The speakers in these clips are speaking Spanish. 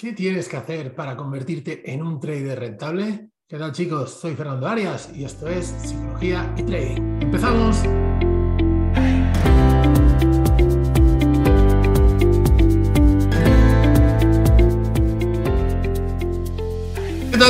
¿Qué tienes que hacer para convertirte en un trader rentable? ¿Qué tal chicos? Soy Fernando Arias y esto es Psicología y Trading. ¡Empezamos!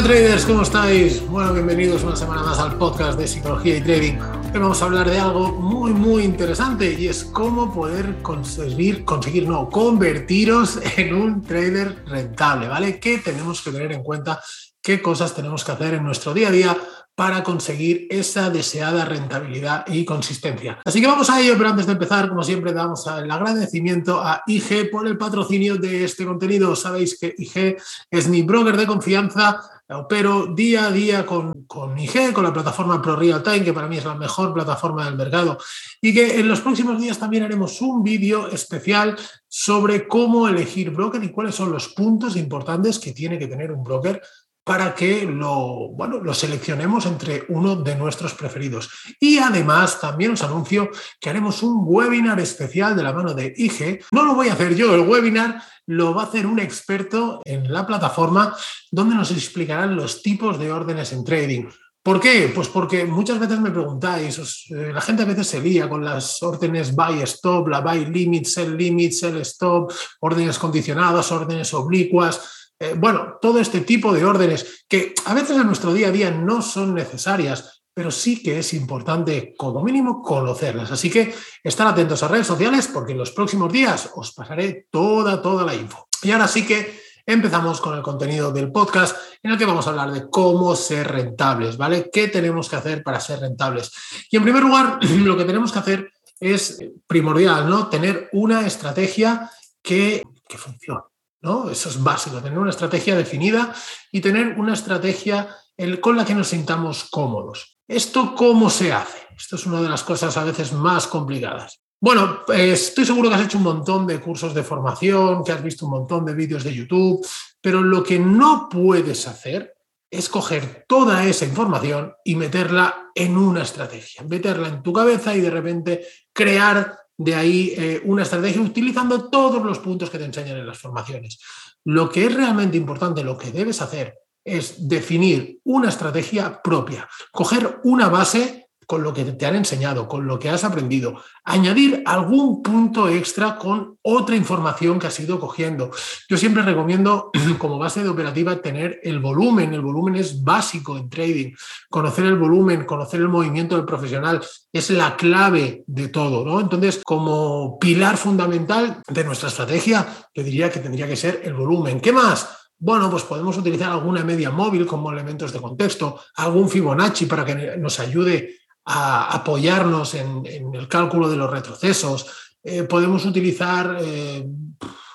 ¿Qué tal traders? ¿Cómo estáis? Bueno, bienvenidos una semana más al podcast de Psicología y Trading. Hoy vamos a hablar de algo muy, muy interesante y es cómo poder conseguir, conseguir, no, convertiros en un trader rentable, ¿vale? ¿Qué tenemos que tener en cuenta? ¿Qué cosas tenemos que hacer en nuestro día a día para conseguir esa deseada rentabilidad y consistencia. Así que vamos a ello, pero antes de empezar, como siempre, damos el agradecimiento a IG por el patrocinio de este contenido. Sabéis que IG es mi broker de confianza opero día a día con, con, IG, con la plataforma Pro Real Time, que para mí es la mejor plataforma del mercado, y que en los próximos días también haremos un vídeo especial sobre cómo elegir broker y cuáles son los puntos importantes que tiene que tener un broker para que lo, bueno, lo seleccionemos entre uno de nuestros preferidos. Y además también os anuncio que haremos un webinar especial de la mano de IG. No lo voy a hacer yo, el webinar lo va a hacer un experto en la plataforma donde nos explicarán los tipos de órdenes en trading. ¿Por qué? Pues porque muchas veces me preguntáis, eh, la gente a veces se lía con las órdenes buy stop, la buy limit, sell limit, sell stop, órdenes condicionadas, órdenes oblicuas. Eh, bueno, todo este tipo de órdenes que a veces en nuestro día a día no son necesarias, pero sí que es importante, como mínimo, conocerlas. Así que estar atentos a redes sociales porque en los próximos días os pasaré toda, toda la info. Y ahora sí que empezamos con el contenido del podcast en el que vamos a hablar de cómo ser rentables, ¿vale? ¿Qué tenemos que hacer para ser rentables? Y en primer lugar, lo que tenemos que hacer es primordial, ¿no? Tener una estrategia que, que funcione, ¿no? Eso es básico, tener una estrategia definida y tener una estrategia con la que nos sintamos cómodos. ¿Esto cómo se hace? Esto es una de las cosas a veces más complicadas. Bueno, pues, estoy seguro que has hecho un montón de cursos de formación, que has visto un montón de vídeos de YouTube, pero lo que no puedes hacer es coger toda esa información y meterla en una estrategia, meterla en tu cabeza y de repente crear de ahí eh, una estrategia utilizando todos los puntos que te enseñan en las formaciones. Lo que es realmente importante, lo que debes hacer es definir una estrategia propia, coger una base con lo que te han enseñado, con lo que has aprendido, añadir algún punto extra con otra información que has ido cogiendo. Yo siempre recomiendo como base de operativa tener el volumen, el volumen es básico en trading, conocer el volumen, conocer el movimiento del profesional es la clave de todo, ¿no? Entonces, como pilar fundamental de nuestra estrategia, yo diría que tendría que ser el volumen. ¿Qué más? Bueno, pues podemos utilizar alguna media móvil como elementos de contexto, algún Fibonacci para que nos ayude a apoyarnos en, el cálculo de los retrocesos. Eh, podemos utilizar, eh,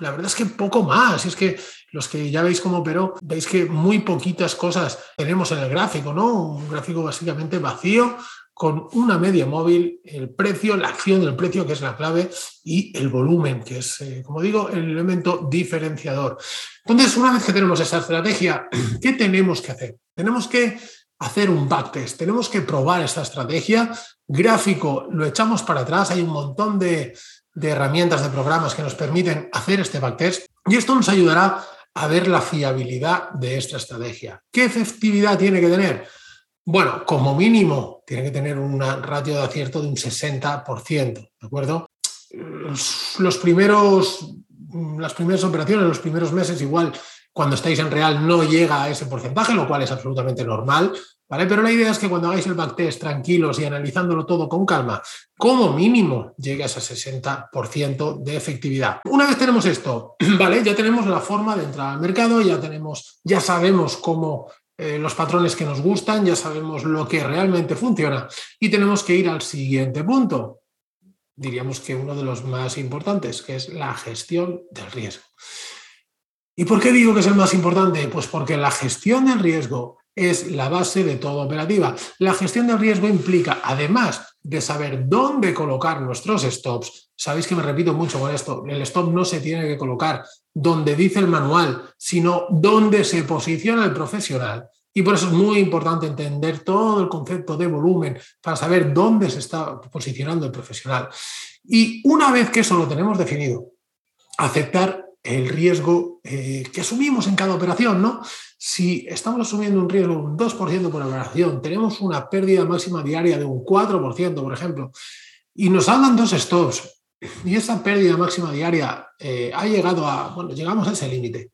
la verdad es que poco más. Es que los que ya veis cómo pero veis que muy poquitas cosas tenemos en el gráfico, ¿no? Un gráfico básicamente vacío con una media móvil, el precio, la acción del precio, que es la clave, y el volumen, que es, eh, como digo, el elemento diferenciador. Entonces, una vez que tenemos esa estrategia, ¿qué tenemos que hacer? Tenemos que hacer un backtest, tenemos que probar esta estrategia. Gráfico, lo echamos para atrás, hay un montón de, herramientas, de programas que nos permiten hacer este backtest, y esto nos ayudará a ver la fiabilidad de esta estrategia. ¿Qué efectividad tiene que tener? Bueno, como mínimo tiene que tener un ratio de acierto de un 60%, ¿de acuerdo? Los primeros, las primeras operaciones, los primeros meses, igual cuando estáis en real no llega a ese porcentaje, lo cual es absolutamente normal, ¿vale? Pero la idea es que cuando hagáis el backtest tranquilos y analizándolo todo con calma, como mínimo llegue a ese 60% de efectividad. Una vez tenemos esto, ¿vale? Ya tenemos la forma de entrar al mercado, ya tenemos, ya sabemos cómo eh, los patrones que nos gustan, ya sabemos lo que realmente funciona y tenemos que ir al siguiente punto. Diríamos que uno de los más importantes, que es la gestión del riesgo. ¿Y por qué digo que es el más importante? Pues porque la gestión del riesgo es la base de toda operativa. La gestión del riesgo implica, además de saber dónde colocar nuestros stops, sabéis que me repito mucho con esto, el stop no se tiene que colocar donde dice el manual, sino donde se posiciona el profesional. Y por eso es muy importante entender todo el concepto de volumen para saber dónde se está posicionando el profesional. Y una vez que eso lo tenemos definido, aceptar el riesgo eh, que asumimos en cada operación, ¿no? Si estamos asumiendo un riesgo de un 2% por operación, tenemos una pérdida máxima diaria de un 4%, por ejemplo, y nos hablan dos stops, y esa pérdida máxima diaria eh, ha llegado a, bueno, llegamos a ese límite.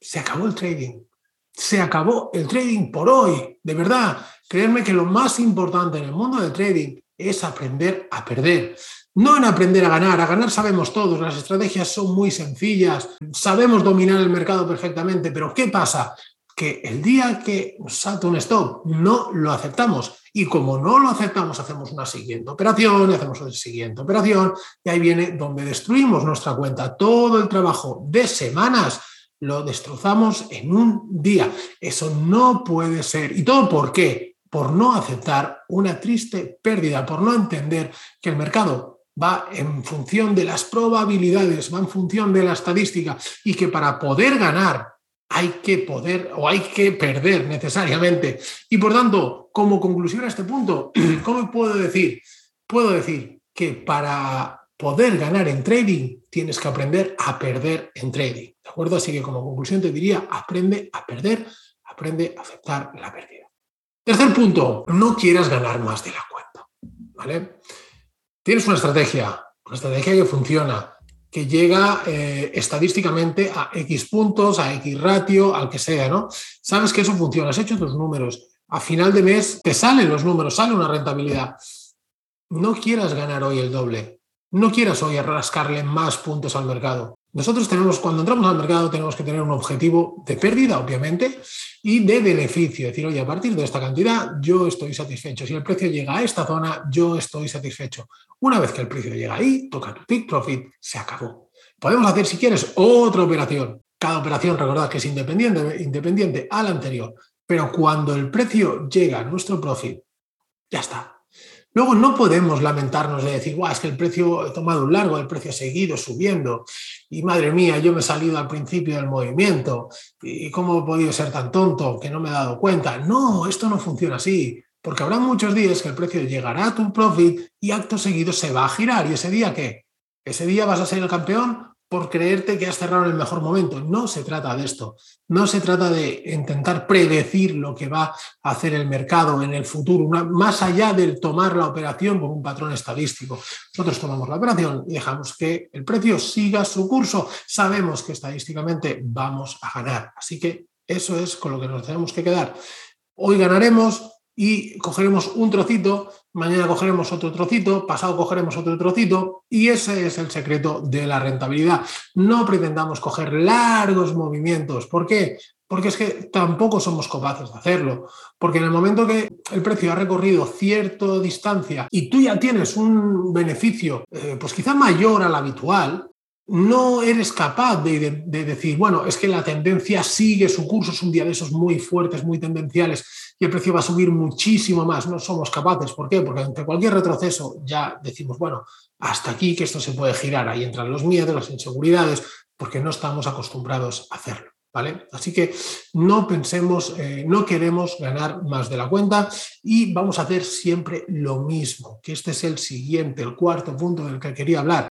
Se acabó el trading. Se acabó el trading por hoy. De verdad, creerme que lo más importante en el mundo del trading es aprender a perder. No en aprender a ganar, a ganar sabemos todos, las estrategias son muy sencillas, sabemos dominar el mercado perfectamente, pero ¿qué pasa? Que el día que salta un stop no lo aceptamos y como no lo aceptamos hacemos una siguiente operación y hacemos una siguiente operación y ahí viene donde destruimos nuestra cuenta. Todo el trabajo de semanas lo destrozamos en un día. Eso no puede ser. ¿Y todo por qué? Por no aceptar una triste pérdida, por no entender que el mercado va en función de las probabilidades, va en función de la estadística y que para poder ganar hay que poder o hay que perder necesariamente. Y por tanto, como conclusión a este punto, ¿cómo puedo decir? Puedo decir que para poder ganar en trading tienes que aprender a perder en trading. ¿De acuerdo? Así que como conclusión te diría, aprende a perder, aprende a aceptar la pérdida. Tercer punto, no quieras ganar más de la cuenta. ¿Vale? Tienes una estrategia, una estrategia que funciona, que llega eh, estadísticamente a X puntos, a X ratio, al que sea, ¿no? Sabes que eso funciona, has hecho tus números. A final de mes te salen los números, sale una rentabilidad. No quieras ganar hoy el doble. No quieras hoy rascarle más puntos al mercado. Nosotros tenemos, cuando entramos al mercado, tenemos que tener un objetivo de pérdida, obviamente, y de beneficio. Es decir, oye, a partir de esta cantidad yo estoy satisfecho. Si el precio llega a esta zona, yo estoy satisfecho. Una vez que el precio llega ahí, toca tu pick profit, se acabó. Podemos hacer, si quieres, otra operación. Cada operación, recordad que es independiente, independiente a la anterior. Pero cuando el precio llega a nuestro profit, ya está. Luego no podemos lamentarnos de decir, Guau, es que el precio ha tomado un largo, el precio ha seguido subiendo y madre mía, yo me he salido al principio del movimiento y cómo he podido ser tan tonto que no me he dado cuenta. No, esto no funciona así, porque habrá muchos días que el precio llegará a tu profit y acto seguido se va a girar. ¿Y ese día qué? ¿Ese día vas a ser el campeón? Por creerte que has cerrado en el mejor momento. No se trata de esto. No se trata de intentar predecir lo que va a hacer el mercado en el futuro, más allá del tomar la operación por un patrón estadístico. Nosotros tomamos la operación y dejamos que el precio siga su curso. Sabemos que estadísticamente vamos a ganar. Así que eso es con lo que nos tenemos que quedar. Hoy ganaremos, y cogeremos un trocito, mañana cogeremos otro trocito, pasado cogeremos otro trocito y ese es el secreto de la rentabilidad. No pretendamos coger largos movimientos. ¿Por qué? Porque es que tampoco somos capaces de hacerlo. Porque en el momento que el precio ha recorrido cierta distancia y tú ya tienes un beneficio, eh, pues quizá mayor al habitual, no eres capaz de, decir, bueno, es que la tendencia sigue su curso, es un día de esos muy fuertes, muy tendenciales, y el precio va a subir muchísimo más. No somos capaces. ¿Por qué? Porque ante cualquier retroceso ya decimos, bueno, hasta aquí que esto se puede girar. Ahí entran los miedos, las inseguridades, porque no estamos acostumbrados a hacerlo. ¿Vale? Así que no pensemos, eh, no queremos ganar más de la cuenta y vamos a hacer siempre lo mismo, que este es el siguiente, el cuarto punto del que quería hablar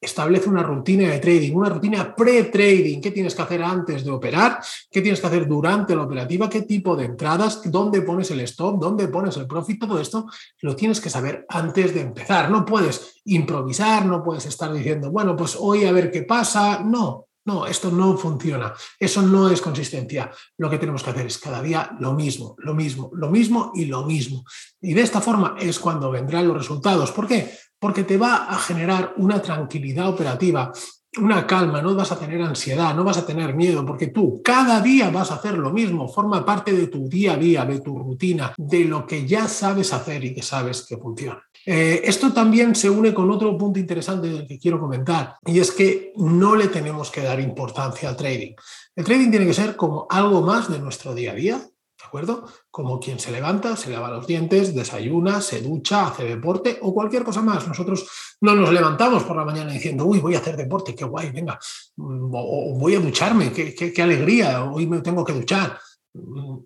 establece una rutina de trading, una rutina pre-trading. ¿Qué tienes que hacer antes de operar? ¿Qué tienes que hacer durante la operativa? ¿Qué tipo de entradas? ¿Dónde pones el stop? ¿Dónde pones el profit? Todo esto lo tienes que saber antes de empezar. No puedes improvisar, no puedes estar diciendo, bueno, pues hoy a ver qué pasa. No, no, esto no funciona. Eso no es consistencia. Lo que tenemos que hacer es cada día lo mismo, lo mismo, lo mismo y lo mismo. Y de esta forma es cuando vendrán los resultados. ¿Por qué? Porque te va a generar una tranquilidad operativa, una calma, no vas a tener ansiedad, no vas a tener miedo, porque tú cada día vas a hacer lo mismo, forma parte de tu día a día, de tu rutina, de lo que ya sabes hacer y que sabes que funciona. Eh, esto también se une con otro punto interesante del que quiero comentar, y es que no le tenemos que dar importancia al trading. El trading tiene que ser como algo más de nuestro día a día, ¿de acuerdo? Como quien se levanta, se lava los dientes, desayuna, se ducha, hace deporte o cualquier cosa más. Nosotros no nos levantamos por la mañana diciendo, uy, voy a hacer deporte, qué guay, venga, mm, o voy a ducharme, qué, qué, alegría, hoy me tengo que duchar. Mm,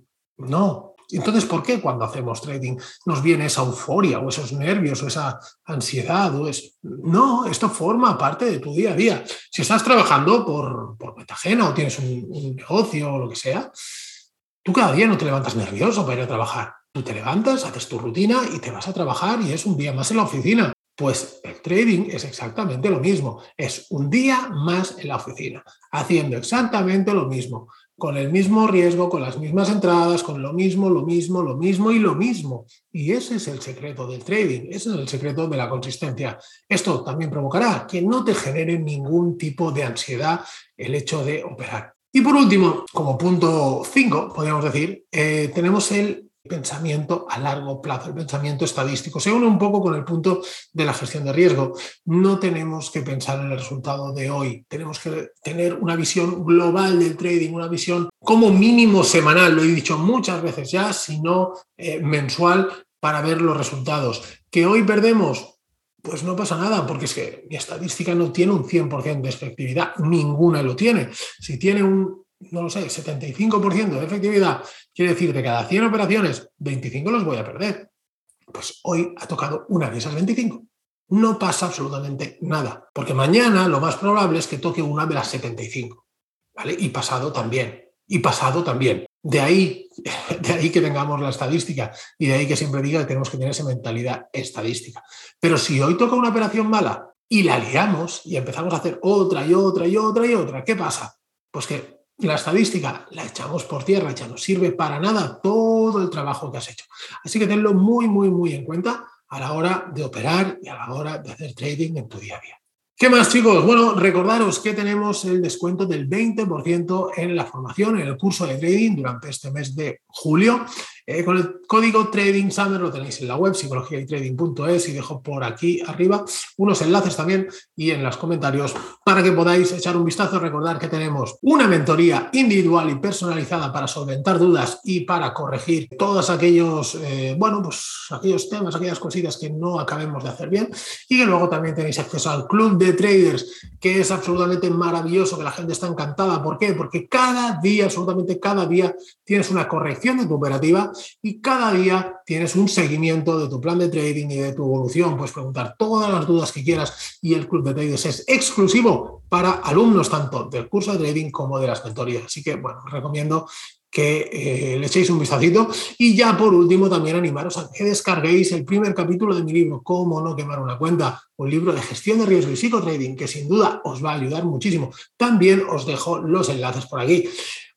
no, Entonces, ¿por qué cuando hacemos trading nos viene esa euforia o esos nervios o esa ansiedad? O es... No, esto forma parte de tu día a día. Si estás trabajando por, por ajena o tienes un negocio o lo que sea, tú cada día no te levantas nervioso para ir a trabajar. Tú te levantas, haces tu rutina y te vas a trabajar y es un día más en la oficina. Pues el trading es exactamente lo mismo. Es un día más en la oficina, haciendo exactamente lo mismo, con el mismo riesgo, con las mismas entradas, con lo mismo, lo mismo, lo mismo y lo mismo. Y ese es el secreto del trading, ese es el secreto de la consistencia. Esto también provocará que no te genere ningún tipo de ansiedad el hecho de operar. Y por último, como punto 5, podríamos decir, eh, tenemos el pensamiento a largo plazo, el pensamiento estadístico. Se une un poco con el punto de la gestión de riesgo. No tenemos que pensar en el resultado de hoy, tenemos que tener una visión global del trading, una visión como mínimo semanal, lo he dicho muchas veces ya, sino eh, mensual para ver los resultados. ¿Que hoy perdemos? Pues no pasa nada, porque es que mi estadística no tiene un 100% de efectividad, ninguna lo tiene. Si tiene un no lo sé, 75% de efectividad, quiere decir de cada 100 operaciones, 25 los voy a perder. Pues hoy ha tocado una de esas 25. No pasa absolutamente nada, porque mañana lo más probable es que toque una de las 75. ¿vale? Y pasado también. Y pasado también. De ahí, de ahí que tengamos la estadística y de ahí que siempre diga que tenemos que tener esa mentalidad estadística. Pero si hoy toca una operación mala y la liamos y empezamos a hacer otra y otra y otra y otra, ¿qué pasa? Pues que la estadística la echamos por tierra, ya no sirve para nada todo el trabajo que has hecho. Así que tenlo muy, muy, muy en cuenta a la hora de operar y a la hora de hacer trading en tu día a día. ¿Qué más, chicos? Bueno, recordaros que tenemos el descuento del 20% en la formación, en el curso de trading durante este mes de julio. Eh, con el código Trading Summer lo tenéis en la web psicologiaytrading.es y dejo por aquí arriba unos enlaces también y en los comentarios para que podáis echar un vistazo. Recordar que tenemos una mentoría individual y personalizada para solventar dudas y para corregir todos aquellos, eh, bueno, pues aquellos temas, aquellas cositas que no acabemos de hacer bien y que luego también tenéis acceso al club de traders que es absolutamente maravilloso, que la gente está encantada. ¿Por qué? Porque cada día, absolutamente cada día, tienes una corrección de tu operativa y cada día tienes un seguimiento de tu plan de trading y de tu evolución. Puedes preguntar todas las dudas que quieras y el Club de Traders es exclusivo para alumnos tanto del curso de trading como de las mentorías. Así que, bueno, os recomiendo que eh, le echéis un vistacito. Y ya por último, también animaros a que descarguéis el primer capítulo de mi libro, Cómo no quemar una cuenta, un libro de gestión de riesgo y psicotrading que sin duda os va a ayudar muchísimo. También os dejo los enlaces por aquí.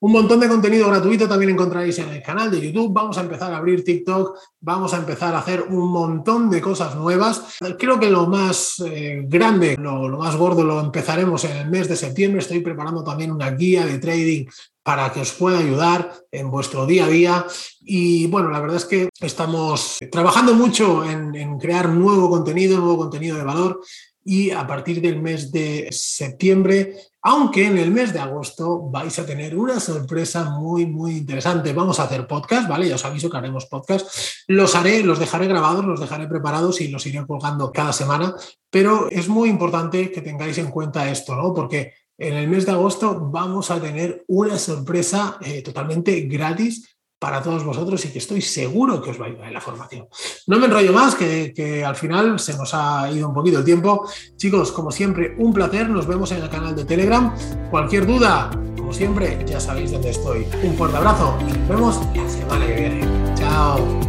Un montón de contenido gratuito también encontraréis en el canal de YouTube. Vamos a empezar a abrir TikTok, vamos a empezar a hacer un montón de cosas nuevas. Creo que lo más eh, grande, lo, más gordo lo empezaremos en el mes de septiembre. Estoy preparando también una guía de trading para que os pueda ayudar en vuestro día a día. Y bueno, la verdad es que estamos trabajando mucho en, crear nuevo contenido, nuevo contenido de valor. Y a partir del mes de septiembre, aunque en el mes de agosto vais a tener una sorpresa muy, muy interesante. Vamos a hacer podcast, ¿vale? Ya os aviso que haremos podcast. Los haré, los dejaré grabados, los dejaré preparados y los iré colgando cada semana. Pero es muy importante que tengáis en cuenta esto, ¿no? Porque en el mes de agosto vamos a tener una sorpresa eh, totalmente gratis para todos vosotros y que estoy seguro que os va a ayudar en la formación. No me enrollo más, que, que, al final se nos ha ido un poquito el tiempo. Chicos, como siempre, un placer. Nos vemos en el canal de Telegram. Cualquier duda, como siempre, ya sabéis dónde estoy. Un fuerte abrazo y nos vemos la semana que viene. Chao.